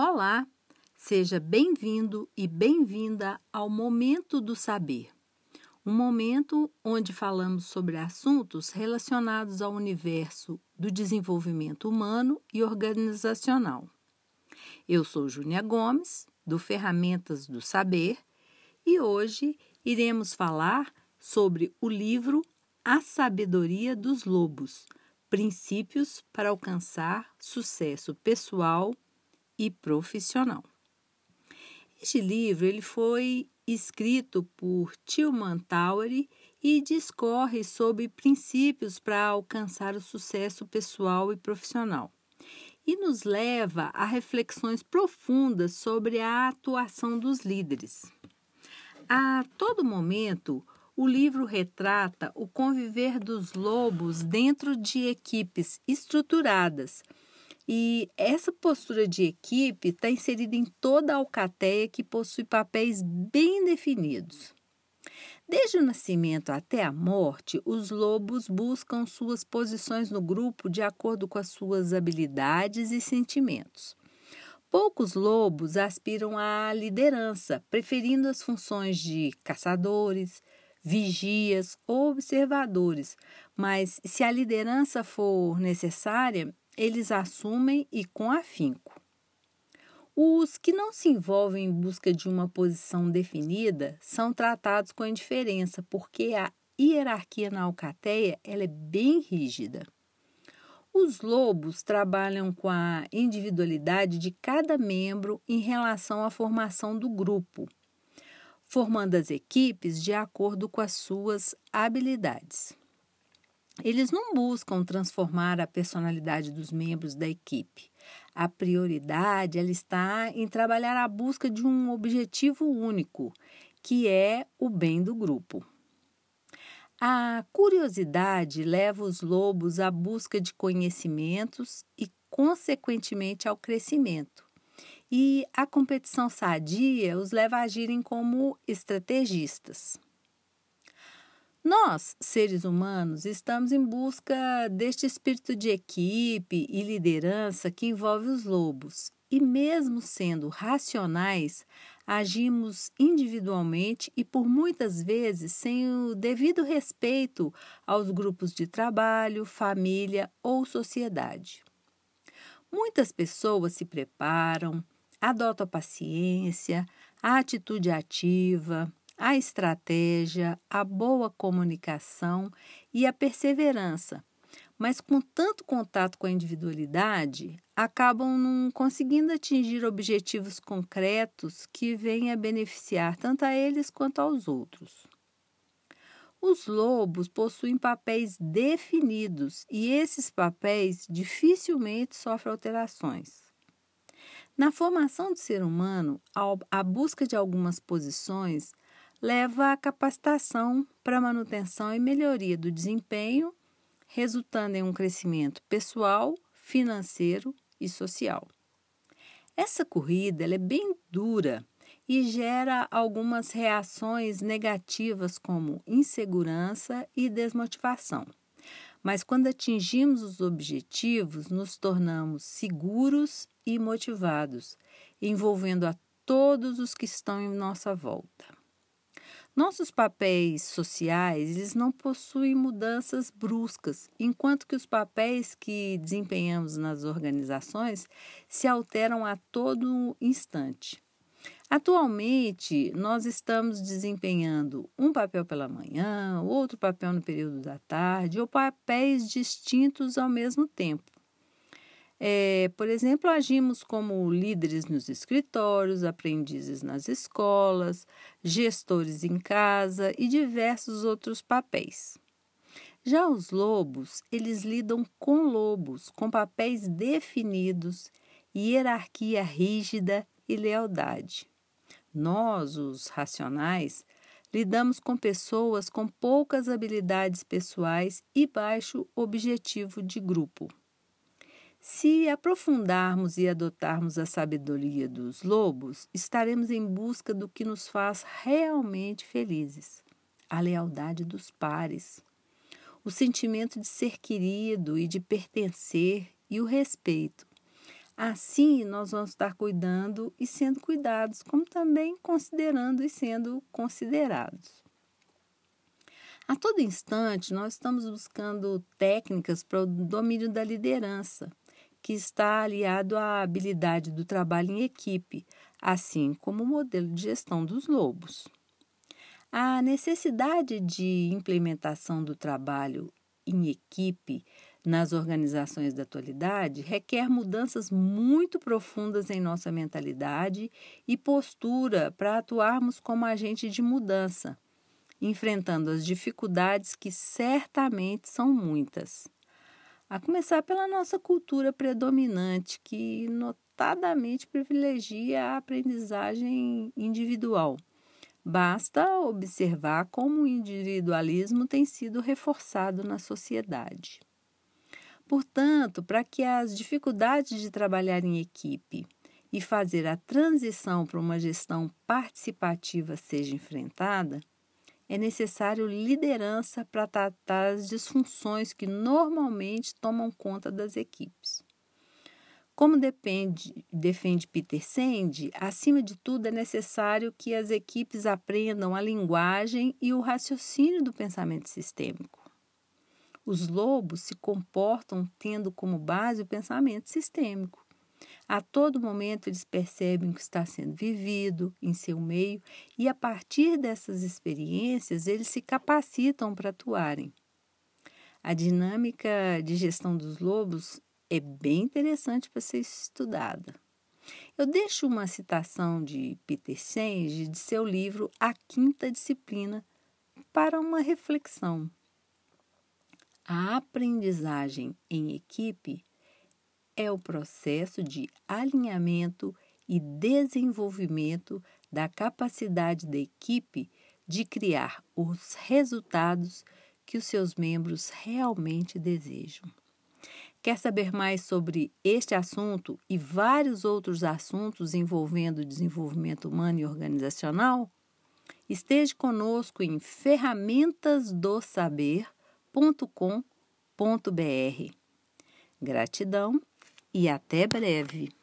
Olá, seja bem-vindo e bem-vinda ao Momento do Saber, um momento onde falamos sobre assuntos relacionados ao universo do desenvolvimento humano e organizacional. Eu sou Júnia Gomes, do Ferramentas do Saber, e hoje iremos falar sobre o livro A Sabedoria dos Lobos Princípios para alcançar sucesso pessoal e profissional. Este livro ele foi escrito por Tilman Towery e discorre sobre princípios para alcançar o sucesso pessoal e profissional. E nos leva a reflexões profundas sobre a atuação dos líderes. A todo momento, o livro retrata o conviver dos lobos dentro de equipes estruturadas e essa postura de equipe está inserida em toda a alcateia que possui papéis bem definidos. Desde o nascimento até a morte, os lobos buscam suas posições no grupo de acordo com as suas habilidades e sentimentos. Poucos lobos aspiram à liderança, preferindo as funções de caçadores, vigias ou observadores, mas se a liderança for necessária, eles assumem e com afinco. Os que não se envolvem em busca de uma posição definida são tratados com indiferença, porque a hierarquia na alcateia ela é bem rígida. Os lobos trabalham com a individualidade de cada membro em relação à formação do grupo, formando as equipes de acordo com as suas habilidades. Eles não buscam transformar a personalidade dos membros da equipe. A prioridade ela está em trabalhar a busca de um objetivo único, que é o bem do grupo. A curiosidade leva os lobos à busca de conhecimentos e, consequentemente, ao crescimento. E a competição sadia os leva a agirem como estrategistas. Nós, seres humanos, estamos em busca deste espírito de equipe e liderança que envolve os lobos. E, mesmo sendo racionais, agimos individualmente e, por muitas vezes, sem o devido respeito aos grupos de trabalho, família ou sociedade. Muitas pessoas se preparam, adotam a paciência, a atitude ativa, a estratégia, a boa comunicação e a perseverança. Mas com tanto contato com a individualidade, acabam não conseguindo atingir objetivos concretos que venham a beneficiar tanto a eles quanto aos outros. Os lobos possuem papéis definidos e esses papéis dificilmente sofrem alterações. Na formação do ser humano, a busca de algumas posições leva à capacitação para manutenção e melhoria do desempenho, resultando em um crescimento pessoal, financeiro e social. Essa corrida é bem dura e gera algumas reações negativas como insegurança e desmotivação. Mas quando atingimos os objetivos, nos tornamos seguros e motivados, envolvendo a todos os que estão em nossa volta. Nossos papéis sociais eles não possuem mudanças bruscas, enquanto que os papéis que desempenhamos nas organizações se alteram a todo instante. Atualmente, nós estamos desempenhando um papel pela manhã, outro papel no período da tarde, ou papéis distintos ao mesmo tempo. É, por exemplo, agimos como líderes nos escritórios, aprendizes nas escolas, gestores em casa e diversos outros papéis. Já os lobos, eles lidam com lobos, com papéis definidos, hierarquia rígida e lealdade. Nós, os racionais, lidamos com pessoas com poucas habilidades pessoais e baixo objetivo de grupo. Se aprofundarmos e adotarmos a sabedoria dos lobos, estaremos em busca do que nos faz realmente felizes: a lealdade dos pares, o sentimento de ser querido e de pertencer e o respeito, Assim, nós vamos estar cuidando e sendo cuidados, como também considerando e sendo considerados. A todo instante, nós estamos buscando técnicas para o domínio da liderança, que está aliado à habilidade do trabalho em equipe, assim como o modelo de gestão dos lobos. A necessidade de implementação do trabalho em equipe nas organizações da atualidade requer mudanças muito profundas em nossa mentalidade e postura para atuarmos como agente de mudança, enfrentando as dificuldades que certamente são muitas. A começar pela nossa cultura predominante, que notadamente privilegia a aprendizagem individual. Basta observar como o individualismo tem sido reforçado na sociedade. Portanto, para que as dificuldades de trabalhar em equipe e fazer a transição para uma gestão participativa seja enfrentada, é necessário liderança para tratar as disfunções que normalmente tomam conta das equipes. Como depende, defende Peter Senge, acima de tudo é necessário que as equipes aprendam a linguagem e o raciocínio do pensamento sistêmico. Os lobos se comportam tendo como base o pensamento sistêmico. A todo momento eles percebem o que está sendo vivido em seu meio e, a partir dessas experiências, eles se capacitam para atuarem. A dinâmica de gestão dos lobos é bem interessante para ser estudada. Eu deixo uma citação de Peter Senge de seu livro A Quinta Disciplina para uma reflexão. A aprendizagem em equipe é o processo de alinhamento e desenvolvimento da capacidade da equipe de criar os resultados que os seus membros realmente desejam. Quer saber mais sobre este assunto e vários outros assuntos envolvendo desenvolvimento humano e organizacional? Esteja conosco em ferramentasdosaber.com www.cultura.com.br. Gratidão e até breve!